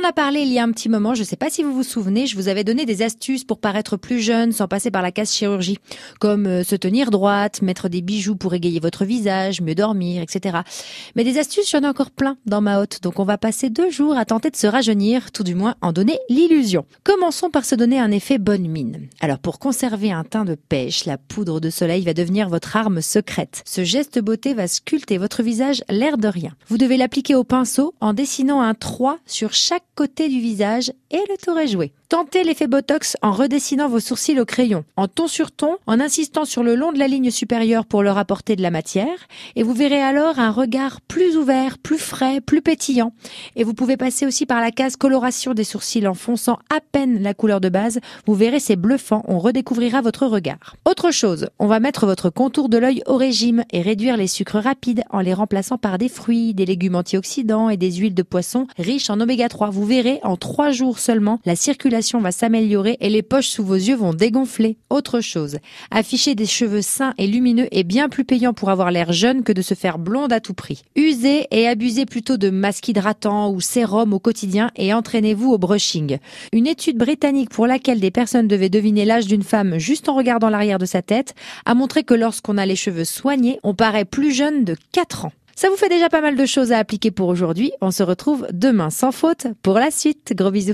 en a parlé il y a un petit moment, je ne sais pas si vous vous souvenez, je vous avais donné des astuces pour paraître plus jeune sans passer par la case chirurgie, comme euh, se tenir droite, mettre des bijoux pour égayer votre visage, mieux dormir, etc. Mais des astuces, j'en ai encore plein dans ma hotte, donc on va passer deux jours à tenter de se rajeunir, tout du moins en donner l'illusion. Commençons par se donner un effet bonne mine. Alors pour conserver un teint de pêche, la poudre de soleil va devenir votre arme secrète. Ce geste beauté va sculpter votre visage l'air de rien. Vous devez l'appliquer au pinceau en dessinant un 3 sur chaque côté du visage et le tour est joué. Tentez l'effet Botox en redessinant vos sourcils au crayon, en ton sur ton, en insistant sur le long de la ligne supérieure pour leur apporter de la matière, et vous verrez alors un regard plus ouvert, plus frais, plus pétillant. Et vous pouvez passer aussi par la case coloration des sourcils en fonçant à peine la couleur de base. Vous verrez, c'est bluffant, on redécouvrira votre regard. Autre chose, on va mettre votre contour de l'œil au régime et réduire les sucres rapides en les remplaçant par des fruits, des légumes antioxydants et des huiles de poisson riches en oméga 3. Vous verrez, en trois jours seulement, la circulation va s'améliorer et les poches sous vos yeux vont dégonfler. Autre chose, afficher des cheveux sains et lumineux est bien plus payant pour avoir l'air jeune que de se faire blonde à tout prix. Usez et abusez plutôt de masques hydratants ou sérum au quotidien et entraînez-vous au brushing. Une étude britannique pour laquelle des personnes devaient deviner l'âge d'une femme juste en regardant l'arrière de sa tête a montré que lorsqu'on a les cheveux soignés, on paraît plus jeune de 4 ans. Ça vous fait déjà pas mal de choses à appliquer pour aujourd'hui. On se retrouve demain sans faute pour la suite. Gros bisous.